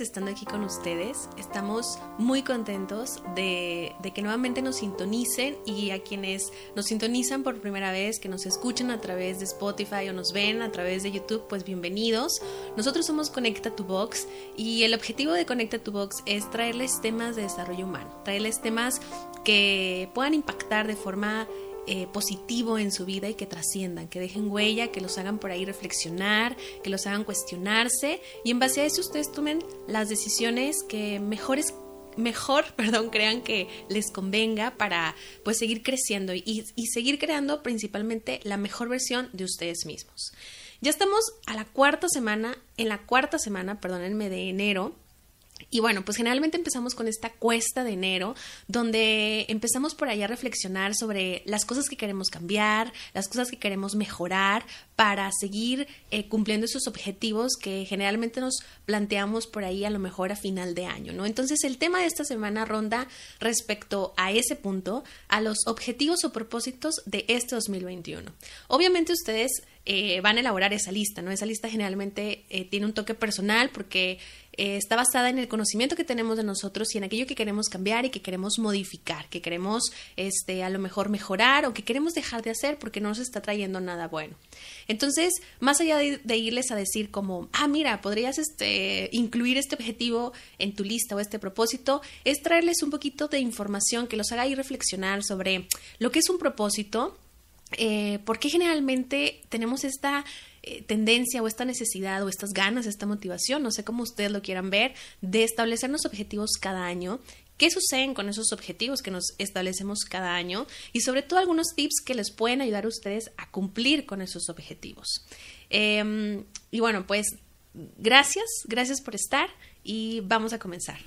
estando aquí con ustedes. Estamos muy contentos de, que nuevamente nos sintonicen y a quienes nos sintonizan por primera vez, que nos escuchan a través de Spotify o nos ven a través de YouTube, pues bienvenidos. Nosotros somos Conecta tu Box y el objetivo de Conecta tu Box es traerles temas de desarrollo humano, traerles temas que puedan impactar de forma eh, positivo en su vida y que trasciendan, que dejen huella, que los hagan por ahí reflexionar, que los hagan cuestionarse y en base a eso ustedes tomen las decisiones que mejores mejor, perdón, crean que les convenga para pues seguir creciendo y, y seguir creando principalmente la mejor versión de ustedes mismos. Ya estamos a la cuarta semana, en la cuarta semana, perdónenme, de enero y bueno, pues generalmente empezamos con esta cuesta de enero, donde empezamos por ahí a reflexionar sobre las cosas que queremos cambiar, las cosas que queremos mejorar para seguir eh, cumpliendo esos objetivos que generalmente nos planteamos por ahí a lo mejor a final de año, ¿no? Entonces el tema de esta semana ronda respecto a ese punto, a los objetivos o propósitos de este 2021. Obviamente ustedes eh, van a elaborar esa lista, ¿no? Esa lista generalmente eh, tiene un toque personal porque eh, está basada en el conocimiento que tenemos de nosotros y en aquello que queremos cambiar y que queremos modificar, que queremos este, a lo mejor mejorar o que queremos dejar de hacer porque no nos está trayendo nada bueno. Entonces, más allá de, irles a decir como, ah, mira, podrías este, incluir este objetivo en tu lista o este propósito, es traerles un poquito de información que los haga ir reflexionar sobre lo que es un propósito, eh, ¿por qué generalmente tenemos esta eh, tendencia o esta necesidad o estas ganas, esta motivación, no sé cómo ustedes lo quieran ver, de establecernos objetivos cada año? ¿Qué suceden con esos objetivos que nos establecemos cada año? Y sobre todo algunos tips que les pueden ayudar a ustedes a cumplir con esos objetivos. Em, y bueno, pues gracias, gracias por estar y vamos a comenzar.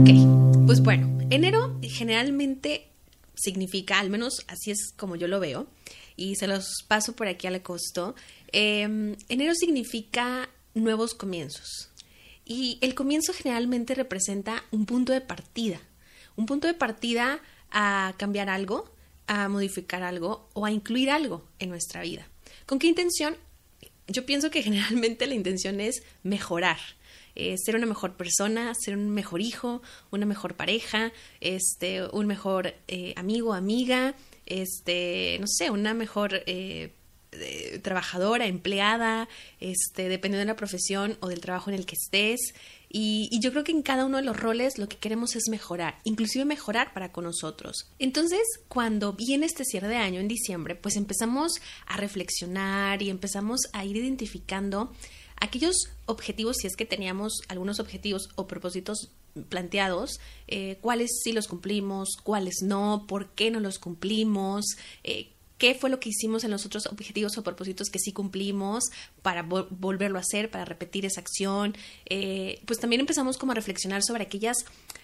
Ok, pues bueno, Enero generalmente significa, al menos así es como yo lo veo, y se los paso por aquí al costo, em, enero significa nuevos comienzos. Y el comienzo generalmente representa un punto de partida, un punto de partida a cambiar algo, a modificar algo o a incluir algo en nuestra vida. ¿Con qué intención? Yo pienso que generalmente la intención es mejorar, eh, ser una mejor persona, ser un mejor hijo, una mejor pareja, este, un mejor eh, amigo, amiga, este, no sé, una mejor eh, trabajadora, empleada, este, dependiendo de la profesión o del trabajo en el que estés. Y, y, yo creo que en cada uno de los roles lo que queremos es mejorar, inclusive mejorar para con nosotros. Entonces, cuando viene este cierre de año en diciembre, pues empezamos a reflexionar y empezamos a ir identificando aquellos objetivos, si es que teníamos algunos objetivos o propósitos planteados, eh, cuáles sí los cumplimos, cuáles no, por qué no los cumplimos, eh, qué fue lo que hicimos en los otros objetivos o propósitos que sí cumplimos para volverlo a hacer, para repetir esa acción. Eh, pues también empezamos como a reflexionar sobre aquellas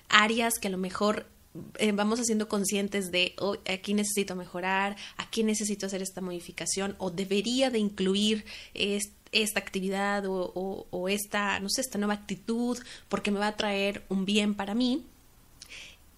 áreas que a lo mejor vamos haciendo conscientes de oh, aquí necesito mejorar, aquí necesito hacer esta modificación o debería de incluir este esta actividad o, esta, no sé, esta nueva actitud porque me va a traer un bien para mí.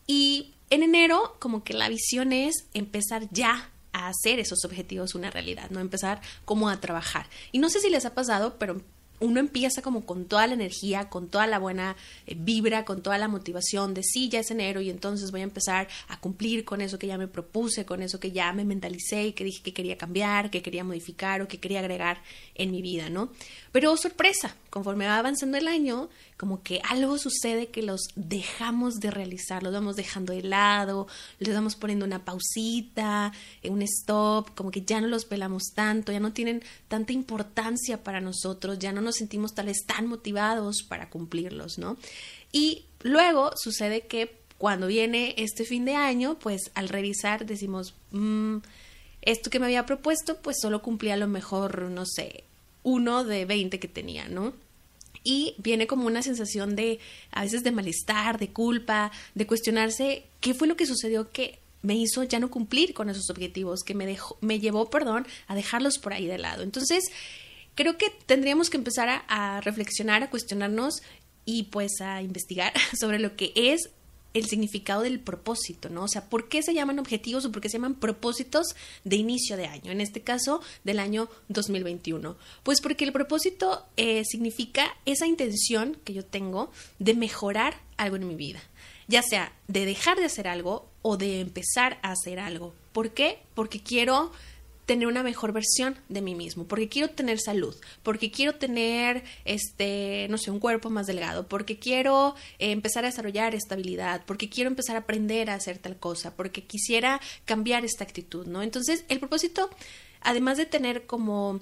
Y en enero, como que la visión es empezar ya a hacer esos objetivos una realidad, no empezar como a trabajar. Y no sé si les ha pasado, pero uno empieza como con toda la energía, con toda la buena eh, vibra, con toda la motivación de sí, ya es enero y entonces voy a empezar a cumplir con eso que ya me propuse, con eso que ya me mentalicé y que dije que quería cambiar, que quería modificar o que quería agregar en mi vida, ¿no? Pero sorpresa, conforme va avanzando el año, como que algo sucede que los dejamos de realizar, los vamos dejando de lado, les vamos poniendo una pausita, eh, un stop, como que ya no los pelamos tanto, ya no tienen tanta importancia para nosotros, ya no nos sentimos tal vez tan motivados para cumplirlos, ¿no? Y luego sucede que cuando viene este fin de año, pues al revisar decimos, mm, esto que me había propuesto, pues solo cumplía a lo mejor, no sé, uno de 20 que tenía, ¿no? Y viene como una sensación de a veces de malestar, de culpa, de cuestionarse qué fue lo que sucedió que me hizo ya no cumplir con esos objetivos, que me dejó, me llevó, perdón, a dejarlos por ahí de lado. Entonces, creo que tendríamos que empezar a, a reflexionar, a cuestionarnos y pues a investigar sobre lo que es el significado del propósito, ¿no? O sea, ¿por qué se llaman objetivos o por qué se llaman propósitos de inicio de año? En este caso, del año 2021. Pues porque el propósito eh, significa esa intención que yo tengo de mejorar algo en mi vida, ya sea de dejar de hacer algo o de empezar a hacer algo. ¿Por qué? Porque quiero tener una mejor versión de mí mismo, porque quiero tener salud, porque quiero tener, este, no sé, un cuerpo más delgado, porque quiero eh, empezar a desarrollar estabilidad, porque quiero empezar a aprender a hacer tal cosa, porque quisiera cambiar esta actitud, ¿no? Entonces, el propósito, además de tener como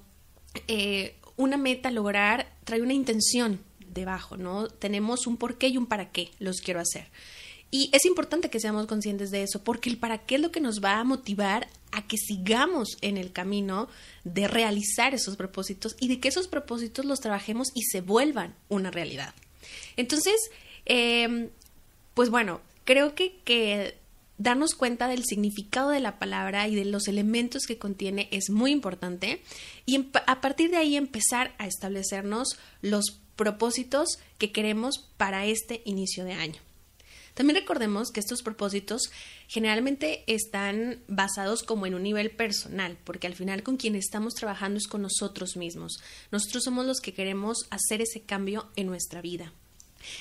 eh, una meta a lograr, trae una intención debajo, ¿no? Tenemos un por qué y un para qué los quiero hacer. Y es importante que seamos conscientes de eso, porque el para qué es lo que nos va a motivar a que sigamos en el camino de realizar esos propósitos y de que esos propósitos los trabajemos y se vuelvan una realidad. Entonces, em, pues bueno, creo que, que darnos cuenta del significado de la palabra y de los elementos que contiene es muy importante y a partir de ahí empezar a establecernos los propósitos que queremos para este inicio de año. También recordemos que estos propósitos generalmente están basados como en un nivel personal, porque al final con quien estamos trabajando es con nosotros mismos. Nosotros somos los que queremos hacer ese cambio en nuestra vida.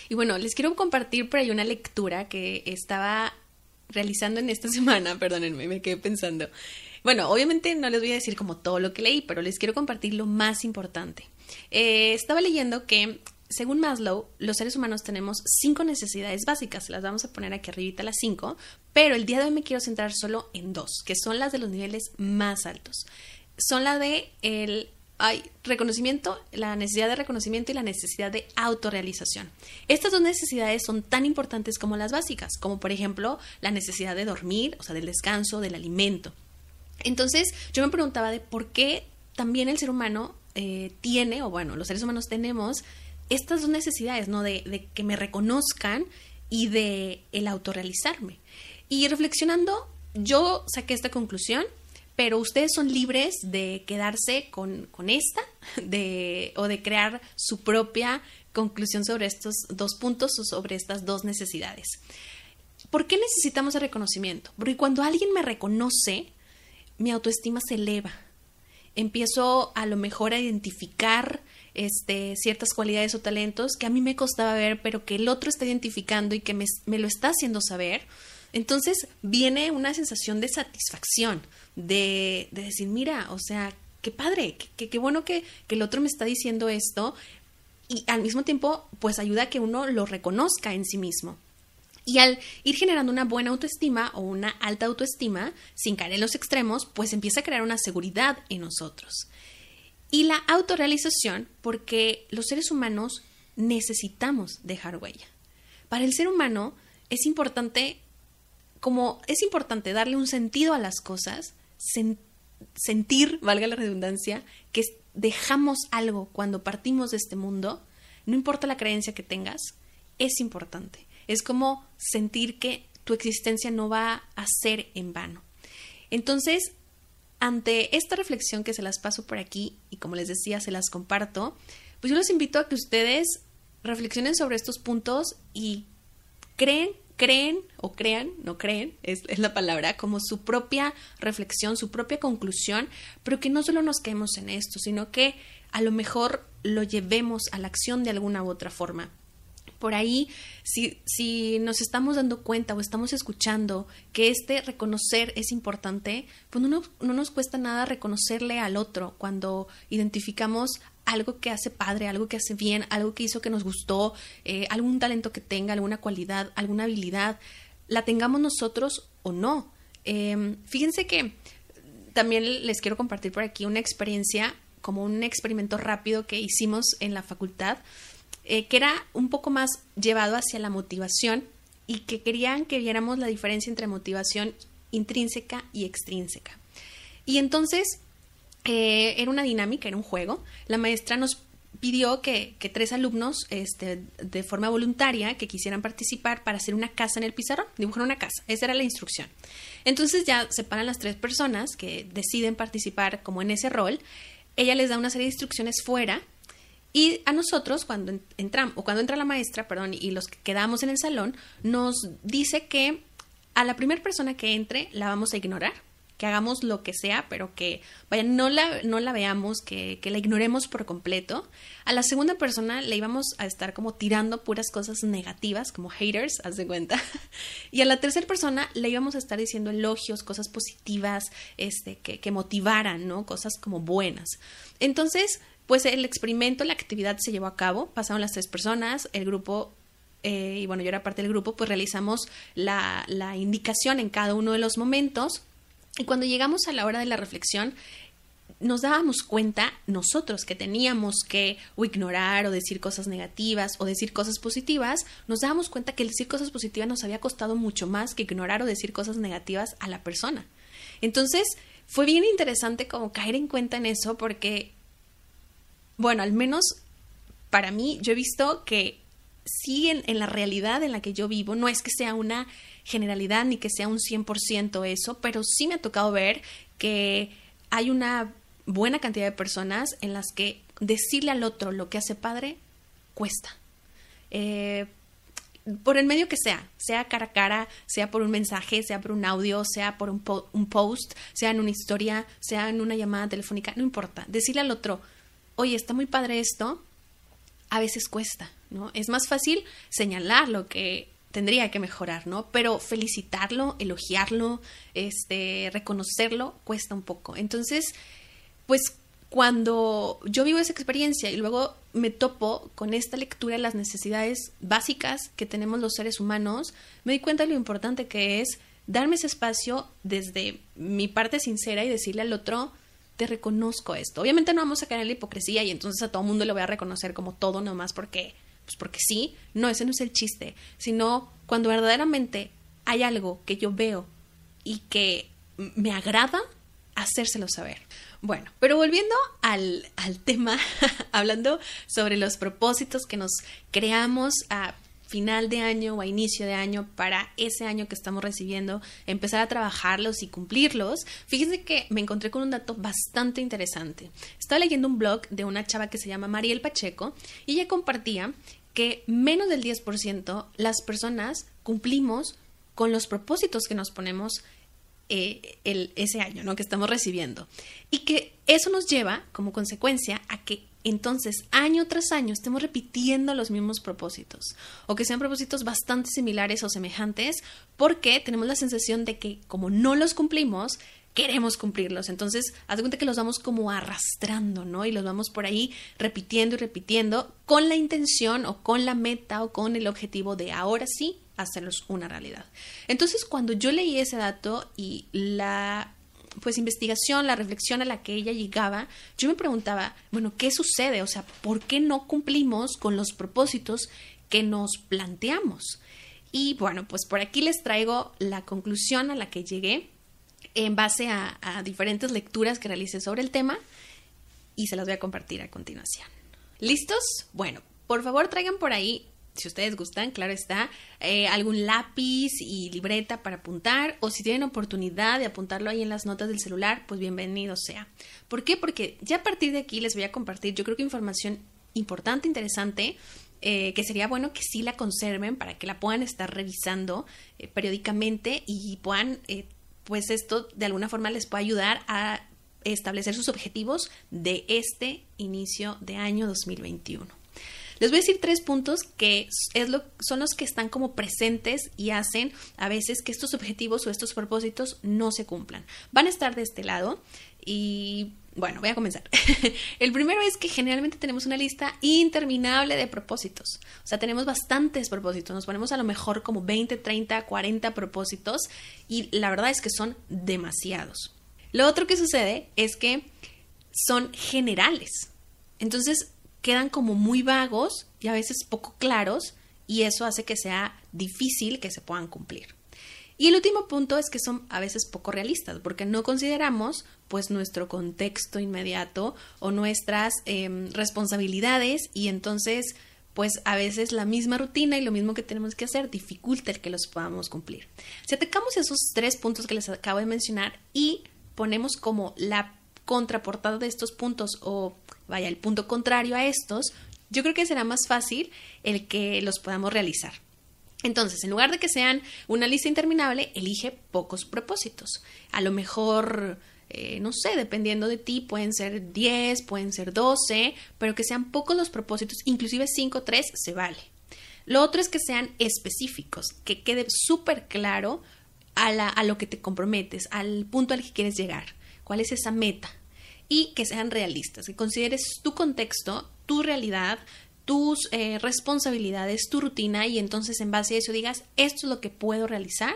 Y bueno, les quiero compartir por ahí una lectura que estaba realizando en esta semana, perdónenme, me quedé pensando. Bueno, obviamente no les voy a decir como todo lo que leí, pero les quiero compartir lo más importante. Eh, estaba leyendo que según Maslow, los seres humanos tenemos cinco necesidades básicas, las vamos a poner aquí arribita las cinco, pero el día de hoy me quiero centrar solo en dos, que son las de los niveles más altos. Son la de el hay reconocimiento, la necesidad de reconocimiento y la necesidad de autorrealización. Estas dos necesidades son tan importantes como las básicas, como por ejemplo la necesidad de dormir, o sea, del descanso, del alimento. Entonces, yo me preguntaba de por qué también el ser humano eh, tiene, o bueno, los seres humanos tenemos estas dos necesidades, ¿no? De, que me reconozcan y de el autorrealizarme. Y reflexionando, yo saqué esta conclusión, pero ustedes son libres de quedarse con, con esta o de crear su propia conclusión sobre estos dos puntos o sobre estas dos necesidades. ¿Por qué necesitamos el reconocimiento? Porque cuando alguien me reconoce, mi autoestima se eleva. Empiezo a lo mejor a identificar este, ciertas cualidades o talentos que a mí me costaba ver, pero que el otro está identificando y que me, lo está haciendo saber, entonces viene una sensación de satisfacción, de, decir, mira, o sea, qué padre, qué, bueno que, que el otro me está diciendo esto y al mismo tiempo, pues ayuda a que uno lo reconozca en sí mismo. Y al ir generando una buena autoestima o una alta autoestima, sin caer en los extremos, pues empieza a crear una seguridad en nosotros. Y la autorrealización, porque los seres humanos necesitamos dejar huella. Para el ser humano es importante, como es importante darle un sentido a las cosas, sentir, valga la redundancia, que dejamos algo cuando partimos de este mundo, no importa la creencia que tengas, es importante. Es como sentir que tu existencia no va a ser en vano. Entonces, ante esta reflexión que se las paso por aquí y como les decía, se las comparto, pues yo los invito a que ustedes reflexionen sobre estos puntos y creen, creen o crean, no creen, es, la palabra, como su propia reflexión, su propia conclusión, pero que no solo nos quedemos en esto, sino que a lo mejor lo llevemos a la acción de alguna u otra forma por ahí, si, si nos estamos dando cuenta o estamos escuchando que este reconocer es importante, pues no, no nos cuesta nada reconocerle al otro cuando identificamos algo que hace padre, algo que hace bien, algo que hizo que nos gustó, eh, algún talento que tenga, alguna cualidad, alguna habilidad, la tengamos nosotros o no. Em, fíjense que también les quiero compartir por aquí una experiencia, como un experimento rápido que hicimos en la facultad. Eh, que era un poco más llevado hacia la motivación y que querían que viéramos la diferencia entre motivación intrínseca y extrínseca. Y entonces eh, era una dinámica, era un juego. La maestra nos pidió que, tres alumnos, este, de forma voluntaria, que quisieran participar para hacer una casa en el pizarrón, dibujar una casa. Esa era la instrucción. Entonces ya separan las tres personas que deciden participar como en ese rol. Ella les da una serie de instrucciones fuera Y a nosotros, cuando entramos, o cuando entra la maestra, perdón, y los que quedamos en el salón, nos dice que a la primera persona que entre la vamos a ignorar que hagamos lo que sea, pero que, vaya, no la, no la veamos, que, que la ignoremos por completo. A la segunda persona le íbamos a estar como tirando puras cosas negativas, como haters, haz de cuenta. Y a la tercera persona le íbamos a estar diciendo elogios, cosas positivas, este, que, que motivaran, ¿no? Cosas como buenas. Entonces, pues el experimento, la actividad se llevó a cabo, pasaron las tres personas, el grupo eh, y bueno, yo era parte del grupo, pues realizamos la, indicación en cada uno de los momentos y cuando llegamos a la hora de la reflexión, nos dábamos cuenta nosotros que teníamos que o ignorar o decir cosas negativas o decir cosas positivas, nos dábamos cuenta que decir cosas positivas nos había costado mucho más que ignorar o decir cosas negativas a la persona. Entonces, fue bien interesante como caer en cuenta en eso porque, bueno, al menos para mí, yo he visto que sí en, la realidad en la que yo vivo, no es que sea una generalidad ni que sea un 100% eso, pero sí me ha tocado ver que hay una buena cantidad de personas en las que decirle al otro lo que hace padre cuesta. Eh, por el medio que sea, sea cara a cara, sea por un mensaje, sea por un audio, sea por un, un, post, sea en una historia, sea en una llamada telefónica, no importa. Decirle al otro, oye, está muy padre esto, a veces cuesta, ¿no? Es más fácil señalar lo que tendría que mejorar, ¿no? Pero felicitarlo, elogiarlo, este, reconocerlo, cuesta un poco. Entonces, pues cuando yo vivo esa experiencia y luego me topo con esta lectura de las necesidades básicas que tenemos los seres humanos, me di cuenta de lo importante que es darme ese espacio desde mi parte sincera y decirle al otro, reconozco esto. Obviamente no vamos a caer en la hipocresía y entonces a todo mundo le voy a reconocer como todo nomás porque pues porque sí, no, ese no es el chiste, sino cuando verdaderamente hay algo que yo veo y que me agrada, hacérselo saber. Bueno, pero volviendo al, al tema, hablando sobre los propósitos que nos creamos a final de año o a inicio de año para ese año que estamos recibiendo, empezar a trabajarlos y cumplirlos, fíjense que me encontré con un dato bastante interesante. Estaba leyendo un blog de una chava que se llama Mariel Pacheco y ella compartía que menos del 10% las personas cumplimos con los propósitos que nos ponemos eh, ese año, ¿no? Que estamos recibiendo. Y que eso nos lleva, como consecuencia, a que entonces año tras año estemos repitiendo los mismos propósitos o que sean propósitos bastante similares o semejantes porque tenemos la sensación de que como no los cumplimos, queremos cumplirlos. Entonces, haz cuenta que los vamos como arrastrando, ¿no? Y los vamos por ahí repitiendo y repitiendo con la intención o con la meta o con el objetivo de ahora sí hacerlos una realidad. Entonces, cuando yo leí ese dato y la pues investigación, la reflexión a la que ella llegaba, yo me preguntaba, bueno, ¿qué sucede? O sea, ¿por qué no cumplimos con los propósitos que nos planteamos? Y bueno, pues por aquí les traigo la conclusión a la que llegué en base a, diferentes lecturas que realicé sobre el tema y se las voy a compartir a continuación. ¿Listos? Bueno, por favor traigan por ahí si ustedes gustan, claro está, eh, algún lápiz y libreta para apuntar o si tienen oportunidad de apuntarlo ahí en las notas del celular, pues bienvenido sea. ¿Por qué? Porque ya a partir de aquí les voy a compartir, yo creo que información importante, interesante, eh, que sería bueno que sí la conserven para que la puedan estar revisando eh, periódicamente y puedan, pues esto de alguna forma les pueda ayudar a establecer sus objetivos de este inicio de año 2021. Les voy a decir tres puntos que es lo, son los que están como presentes y hacen a veces que estos objetivos o estos propósitos no se cumplan. Van a estar de este lado y bueno, voy a comenzar. El primero es que generalmente tenemos una lista interminable de propósitos. O sea, tenemos bastantes propósitos. Nos ponemos a lo mejor como 20, 30, 40 propósitos y la verdad es que son demasiados. Lo otro que sucede es que son generales. Entonces, quedan como muy vagos y a veces poco claros y eso hace que sea difícil que se puedan cumplir. Y el último punto es que son a veces poco realistas porque no consideramos pues nuestro contexto inmediato o nuestras em, responsabilidades y entonces pues a veces la misma rutina y lo mismo que tenemos que hacer dificulta el que los podamos cumplir. Si atacamos esos tres puntos que les acabo de mencionar y ponemos como la contraportada de estos puntos o vaya el punto contrario a estos, yo creo que será más fácil el que los podamos realizar. Entonces, en lugar de que sean una lista interminable, elige pocos propósitos. A lo mejor, eh, no sé, dependiendo de ti, pueden ser 10, pueden ser 12, pero que sean pocos los propósitos, inclusive 5 3 se vale. Lo otro es que sean específicos, que quede súper claro a, a lo que te comprometes, al punto al que quieres llegar, cuál es esa meta y que sean realistas, que consideres tu contexto, tu realidad, tus eh, responsabilidades, tu rutina y entonces en base a eso digas, esto es lo que puedo realizar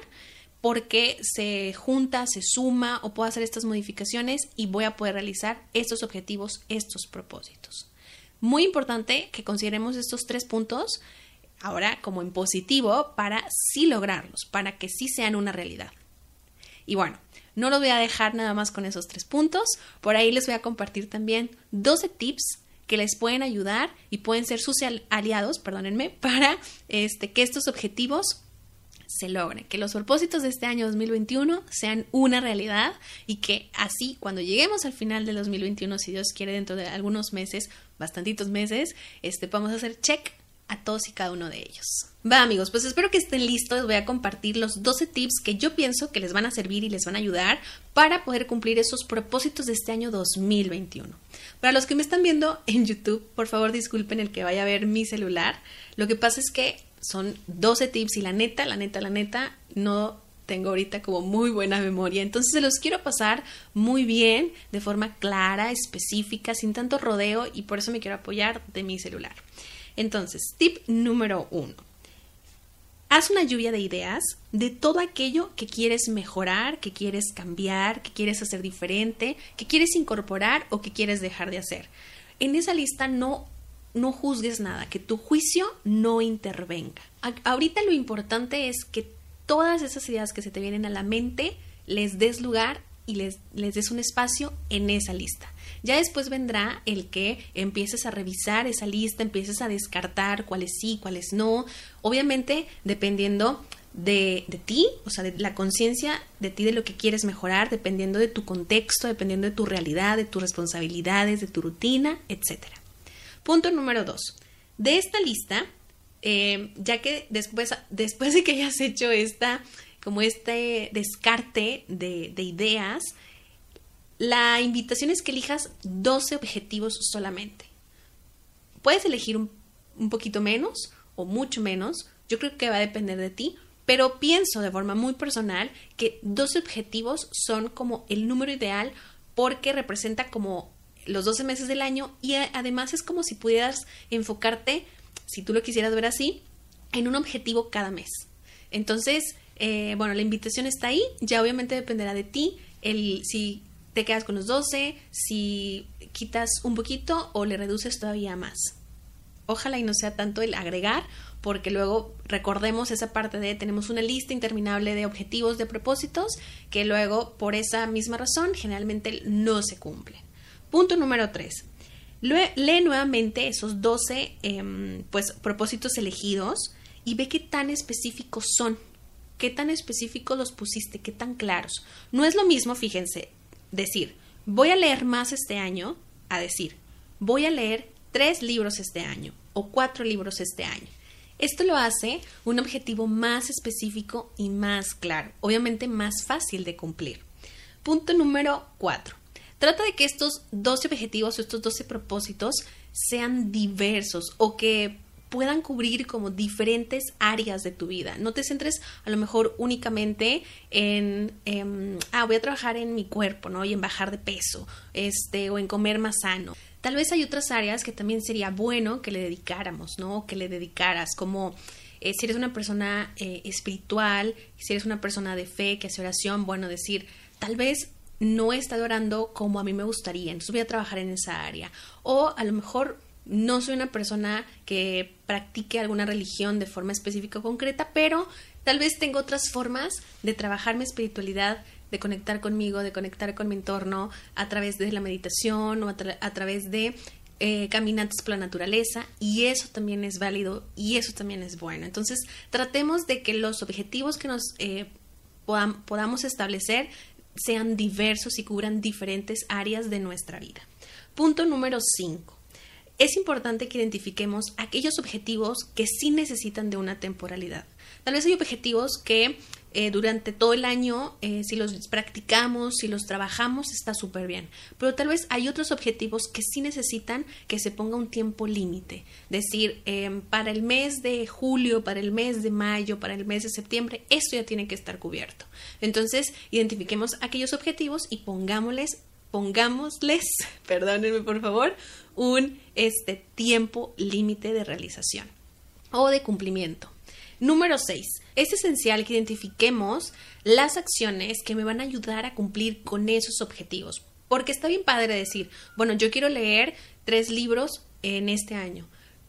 porque se junta, se suma o puedo hacer estas modificaciones y voy a poder realizar estos objetivos, estos propósitos. Muy importante que consideremos estos tres puntos ahora como en positivo para sí lograrlos, para que sí sean una realidad. Y bueno, no lo voy a dejar nada más con esos tres puntos, por ahí les voy a compartir también 12 tips que les pueden ayudar y pueden ser sus aliados, perdónenme, para este, que estos objetivos se logren, que los propósitos de este año 2021 sean una realidad y que así cuando lleguemos al final del 2021, si Dios quiere dentro de algunos meses, bastantitos meses, este, podamos hacer check a todos y cada uno de ellos. Va amigos, pues espero que estén listos. Voy a compartir los 12 tips que yo pienso que les van a servir y les van a ayudar para poder cumplir esos propósitos de este año 2021. Para los que me están viendo en YouTube, por favor disculpen el que vaya a ver mi celular. Lo que pasa es que son 12 tips y la neta, la neta, la neta, no tengo ahorita como muy buena memoria. Entonces se los quiero pasar muy bien, de forma clara, específica, sin tanto rodeo y por eso me quiero apoyar de mi celular. Entonces, tip número uno. Haz una lluvia de ideas de todo aquello que quieres mejorar, que quieres cambiar, que quieres hacer diferente, que quieres incorporar o que quieres dejar de hacer. En esa lista no, no juzgues nada, que tu juicio no intervenga. ahorita lo importante es que todas esas ideas que se te vienen a la mente les des lugar y les, les des un espacio en esa lista. Ya después vendrá el que empieces a revisar esa lista, empieces a descartar cuáles sí, cuáles no. Obviamente, dependiendo de, de, ti, o sea, de la conciencia de ti, de lo que quieres mejorar, dependiendo de tu contexto, dependiendo de tu realidad, de tus responsabilidades, de tu rutina, etc. Punto número dos. De esta lista, eh, ya que después, después de que hayas hecho esta como este descarte de, ideas, la invitación es que elijas 12 objetivos solamente. Puedes elegir un, un, poquito menos o mucho menos, yo creo que va a depender de ti, pero pienso de forma muy personal que 12 objetivos son como el número ideal porque representa como los 12 meses del año y además es como si pudieras enfocarte, si tú lo quisieras ver así, en un objetivo cada mes. Entonces, eh, bueno, la invitación está ahí, ya obviamente dependerá de ti el si te quedas con los 12, si quitas un poquito o le reduces todavía más. Ojalá y no sea tanto el agregar, porque luego recordemos esa parte de tenemos una lista interminable de objetivos, de propósitos, que luego por esa misma razón generalmente no se cumplen. Punto número 3. Lee nuevamente esos 12 em, pues, propósitos elegidos y ve qué tan específicos son qué tan específicos los pusiste, qué tan claros. No es lo mismo, fíjense, decir, voy a leer más este año, a decir, voy a leer tres libros este año o cuatro libros este año. Esto lo hace un objetivo más específico y más claro, obviamente más fácil de cumplir. Punto número cuatro. Trata de que estos 12 objetivos o estos 12 propósitos sean diversos o que puedan cubrir como diferentes áreas de tu vida. No te centres a lo mejor únicamente en, em, ah, voy a trabajar en mi cuerpo, ¿no? Y en bajar de peso, este, o en comer más sano. Tal vez hay otras áreas que también sería bueno que le dedicáramos, ¿no? Que le dedicaras, como eh, si eres una persona eh, espiritual, si eres una persona de fe que hace oración, bueno, decir, tal vez no he orando como a mí me gustaría, entonces voy a trabajar en esa área. O a lo mejor no soy una persona que practique alguna religión de forma específica o concreta, pero tal vez tengo otras formas de trabajar mi espiritualidad, de conectar conmigo, de conectar con mi entorno a través de la meditación o a, través de eh, caminatas por la naturaleza y eso también es válido y eso también es bueno. Entonces tratemos de que los objetivos que nos eh, podamos establecer sean diversos y cubran diferentes áreas de nuestra vida. Punto número 5. Es importante que identifiquemos aquellos objetivos que sí necesitan de una temporalidad. Tal vez hay objetivos que eh, durante todo el año, eh, si los practicamos, si los trabajamos, está súper bien. Pero tal vez hay otros objetivos que sí necesitan que se ponga un tiempo límite. Decir, em, para el mes de julio, para el mes de mayo, para el mes de septiembre, esto ya tiene que estar cubierto. Entonces, identifiquemos aquellos objetivos y pongámosles, pongámosles, perdónenme por favor, un este, tiempo límite de realización o de cumplimiento. Número 6. Es esencial que identifiquemos las acciones que me van a ayudar a cumplir con esos objetivos. Porque está bien padre decir, bueno, yo quiero leer tres libros en este año,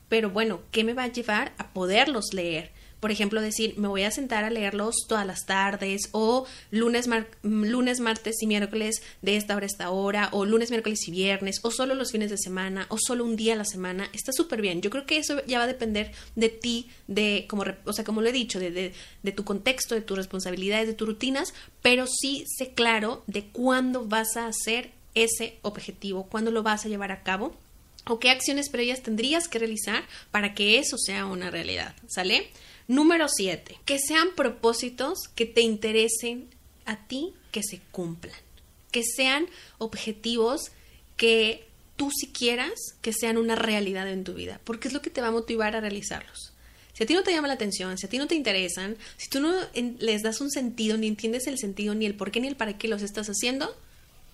pero bueno, ¿qué me va a llevar a poderlos leer? Por ejemplo, decir, me voy a sentar a leerlos todas las tardes o lunes, lunes, martes y miércoles de esta hora a esta hora o lunes, miércoles y viernes o solo los fines de semana o solo un día a la semana, está súper bien. Yo creo que eso ya va a depender de ti, de como, o sea, como lo he dicho, de, de, de tu contexto, de tus responsabilidades, de tus rutinas, pero sí sé claro de cuándo vas a hacer ese objetivo, cuándo lo vas a llevar a cabo o qué acciones previas tendrías que realizar para que eso sea una realidad, ¿sale? Número 7. Que sean propósitos que te interesen a ti que se cumplan. Que sean objetivos que tú si quieras que sean una realidad en tu vida, porque es lo que te va a motivar a realizarlos. Si a ti no te llama la atención, si a ti no te interesan, si tú no les das un sentido, ni entiendes el sentido, ni el por qué, ni el para qué los estás haciendo,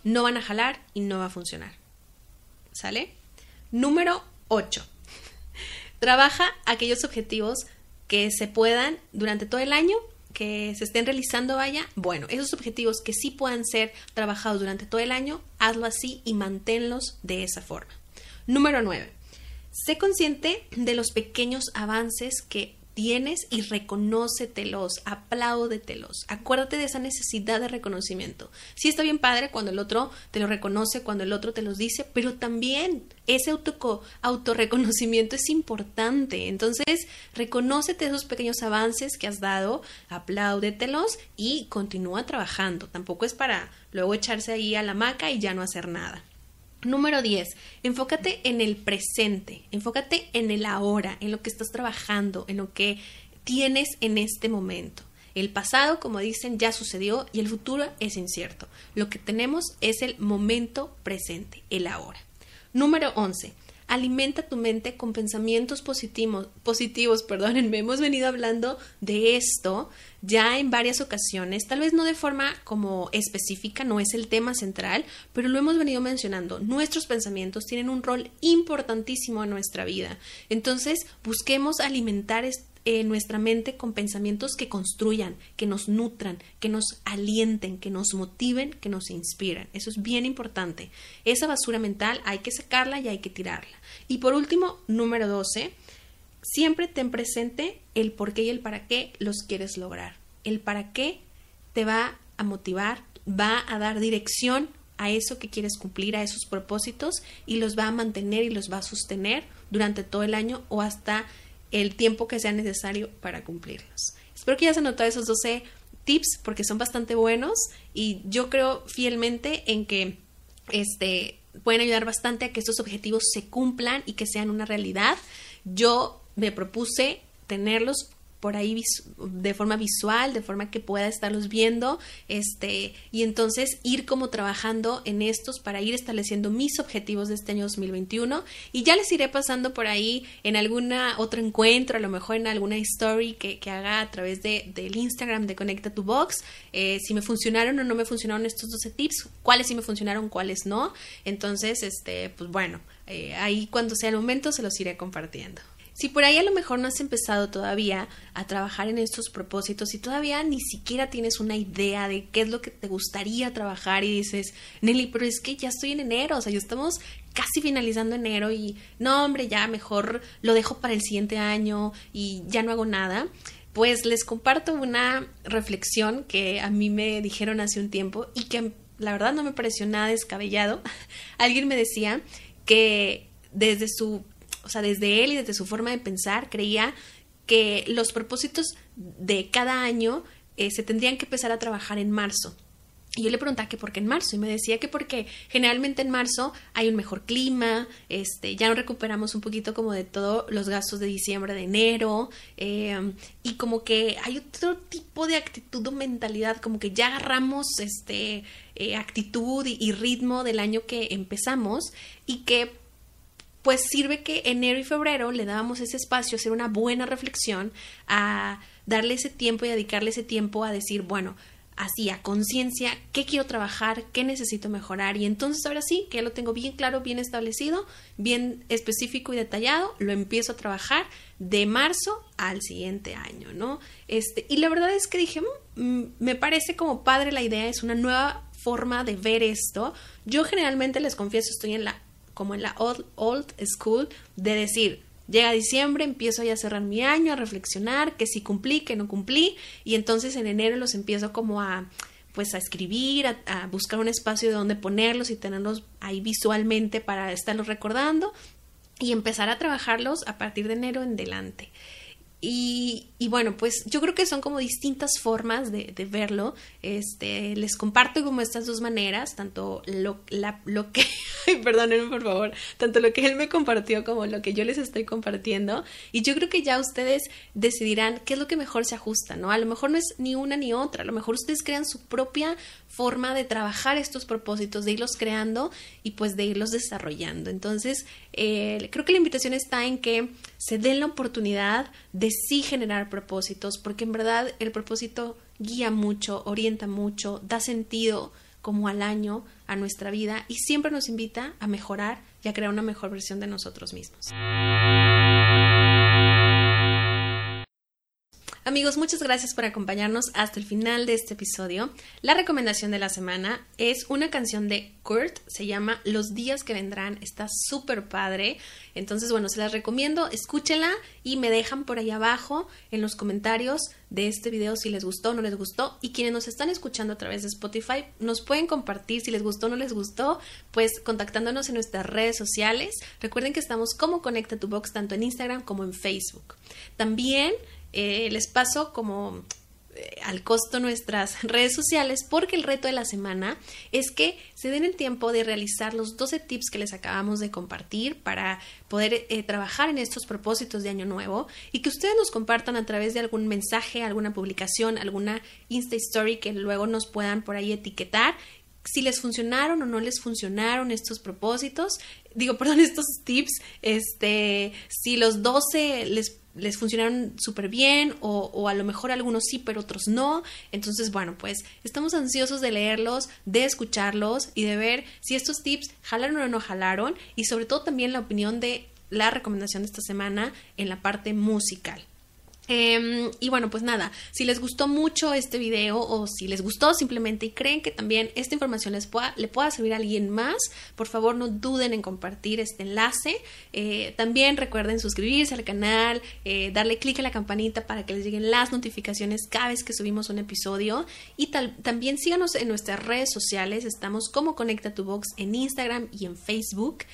no van a jalar y no va a funcionar. ¿Sale? Número 8. Trabaja aquellos objetivos que se puedan durante todo el año que se estén realizando, vaya, bueno, esos objetivos que sí puedan ser trabajados durante todo el año, hazlo así y manténlos de esa forma. Número 9. Sé consciente de los pequeños avances que tienes y reconócetelos, apláudetelos. Acuérdate de esa necesidad de reconocimiento. Sí está bien padre cuando el otro te lo reconoce, cuando el otro te los dice, pero también ese auto, autorreconocimiento es importante. Entonces, reconócete esos pequeños avances que has dado, apláudetelos y continúa trabajando. Tampoco es para luego echarse ahí a la maca y ya no hacer nada. Número 10. Enfócate en el presente, enfócate en el ahora, en lo que estás trabajando, en lo que tienes en este momento. El pasado, como dicen, ya sucedió y el futuro es incierto. Lo que tenemos es el momento presente, el ahora. Número 11. Alimenta tu mente con pensamientos positivos, positivos, perdónenme, hemos venido hablando de esto ya en varias ocasiones, tal vez no de forma como específica, no es el tema central, pero lo hemos venido mencionando. Nuestros pensamientos tienen un rol importantísimo en nuestra vida. Entonces, busquemos alimentar eh, nuestra mente con pensamientos que construyan, que nos nutran, que nos alienten, que nos motiven, que nos inspiren. Eso es bien importante. Esa basura mental hay que sacarla y hay que tirarla. Y por último, número 12, siempre ten presente el por qué y el para qué los quieres lograr. El para qué te va a motivar, va a dar dirección a eso que quieres cumplir, a esos propósitos y los va a mantener y los va a sostener durante todo el año o hasta el tiempo que sea necesario para cumplirlos. Espero que ya se notado esos 12 tips porque son bastante buenos y yo creo fielmente en que este pueden ayudar bastante a que estos objetivos se cumplan y que sean una realidad. Yo me propuse tenerlos por ahí de forma visual, de forma que pueda estarlos viendo, este, y entonces ir como trabajando en estos para ir estableciendo mis objetivos de este año 2021 y ya les iré pasando por ahí en alguna otro encuentro, a lo mejor en alguna story que, haga a través de, del Instagram de Conecta tu Box, eh, si me funcionaron o no me funcionaron estos 12 tips, cuáles sí me funcionaron, cuáles no, entonces, este, pues bueno, eh, ahí cuando sea el momento se los iré compartiendo. Si por ahí a lo mejor no has empezado todavía a trabajar en estos propósitos y todavía ni siquiera tienes una idea de qué es lo que te gustaría trabajar y dices, Nelly, pero es que ya estoy en enero, o sea, ya estamos casi finalizando enero y no, hombre, ya mejor lo dejo para el siguiente año y ya no hago nada. Pues les comparto una reflexión que a mí me dijeron hace un tiempo y que la verdad no me pareció nada descabellado. Alguien me decía que desde su o sea, desde él y desde su forma de pensar, creía que los propósitos de cada año eh, se tendrían que empezar a trabajar en marzo. Y yo le preguntaba que por qué en marzo y me decía que porque generalmente en marzo hay un mejor clima, este, ya nos recuperamos un poquito como de todos los gastos de diciembre, de enero, eh, y como que hay otro tipo de actitud o mentalidad, como que ya agarramos este, eh, actitud y, y ritmo del año que empezamos y que pues sirve que enero y febrero le dábamos ese espacio, hacer una buena reflexión, a darle ese tiempo y dedicarle ese tiempo a decir, bueno, así a conciencia qué quiero trabajar, qué necesito mejorar y entonces ahora sí, que ya lo tengo bien claro, bien establecido, bien específico y detallado, lo empiezo a trabajar de marzo al siguiente año, ¿no? Este, y la verdad es que dije, mm, me parece como padre la idea, es una nueva forma de ver esto. Yo generalmente les confieso, estoy en la como en la old, old school de decir, Llega diciembre, empiezo ya a cerrar mi año, a reflexionar, que si cumplí, que no cumplí, y entonces en enero los empiezo como a pues a escribir, a, buscar un espacio de donde ponerlos y tenerlos ahí visualmente para estarlos recordando y empezar a trabajarlos a partir de enero en delante. Y, y, bueno, pues yo creo que son como distintas formas de, verlo. Este, les comparto como estas dos maneras, tanto lo, lo que, perdónenme por favor, tanto lo que él me compartió como lo que yo les estoy compartiendo. Y yo creo que ya ustedes decidirán qué es lo que mejor se ajusta, ¿no? A lo mejor no es ni una ni otra, a lo mejor ustedes crean su propia forma de trabajar estos propósitos, de irlos creando y pues de irlos desarrollando. Entonces, eh, creo que la invitación está en que se den la oportunidad de sí generar propósitos, porque en verdad el propósito guía mucho, orienta mucho, da sentido como al año a nuestra vida y siempre nos invita a mejorar y a crear una mejor versión de nosotros mismos. Amigos, muchas gracias por acompañarnos hasta el final de este episodio. La recomendación de la semana es una canción de Kurt, se llama Los días que vendrán, está súper padre. Entonces, bueno, se las recomiendo, escúchenla y me dejan por ahí abajo en los comentarios de este video si les gustó o no les gustó. Y quienes nos están escuchando a través de Spotify, nos pueden compartir si les gustó o no les gustó, pues contactándonos en nuestras redes sociales. Recuerden que estamos como Conecta tu Box tanto en Instagram como en Facebook. También eh, les paso como eh, al costo nuestras redes sociales porque el reto de la semana es que se den el tiempo de realizar los 12 tips que les acabamos de compartir para poder eh, trabajar en estos propósitos de año nuevo y que ustedes nos compartan a través de algún mensaje, alguna publicación, alguna Insta Story que luego nos puedan por ahí etiquetar. Si les funcionaron o no les funcionaron estos propósitos, digo, perdón, estos tips, este, si los 12 les les funcionaron súper bien o, o, a lo mejor algunos sí, pero otros no. Entonces, bueno, pues estamos ansiosos de leerlos, de escucharlos y de ver si estos tips jalaron o no jalaron y sobre todo también la opinión de la recomendación de esta semana en la parte musical. Eh, y bueno, pues nada, si les gustó mucho este video o si les gustó simplemente y creen que también esta información les pueda, le pueda servir a alguien más, por favor no duden en compartir este enlace. Eh, también recuerden suscribirse al canal, eh, darle clic a la campanita para que les lleguen las notificaciones cada vez que subimos un episodio. Y tal, también síganos en nuestras redes sociales, estamos como Conecta tu Box en Instagram y en Facebook.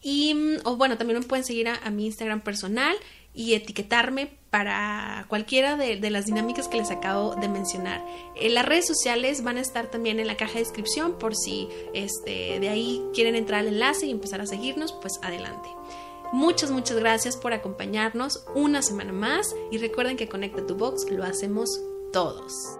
Y, mm, o bueno, también me pueden seguir a mi Instagram personal y etiquetarme para cualquiera de, las dinámicas que les acabo de mencionar. En las redes sociales van a estar también en la caja de descripción por si este, de ahí quieren entrar al enlace y empezar a seguirnos, pues adelante. Muchas, muchas gracias por acompañarnos una semana más y recuerden que Conecta tu Box lo hacemos todos.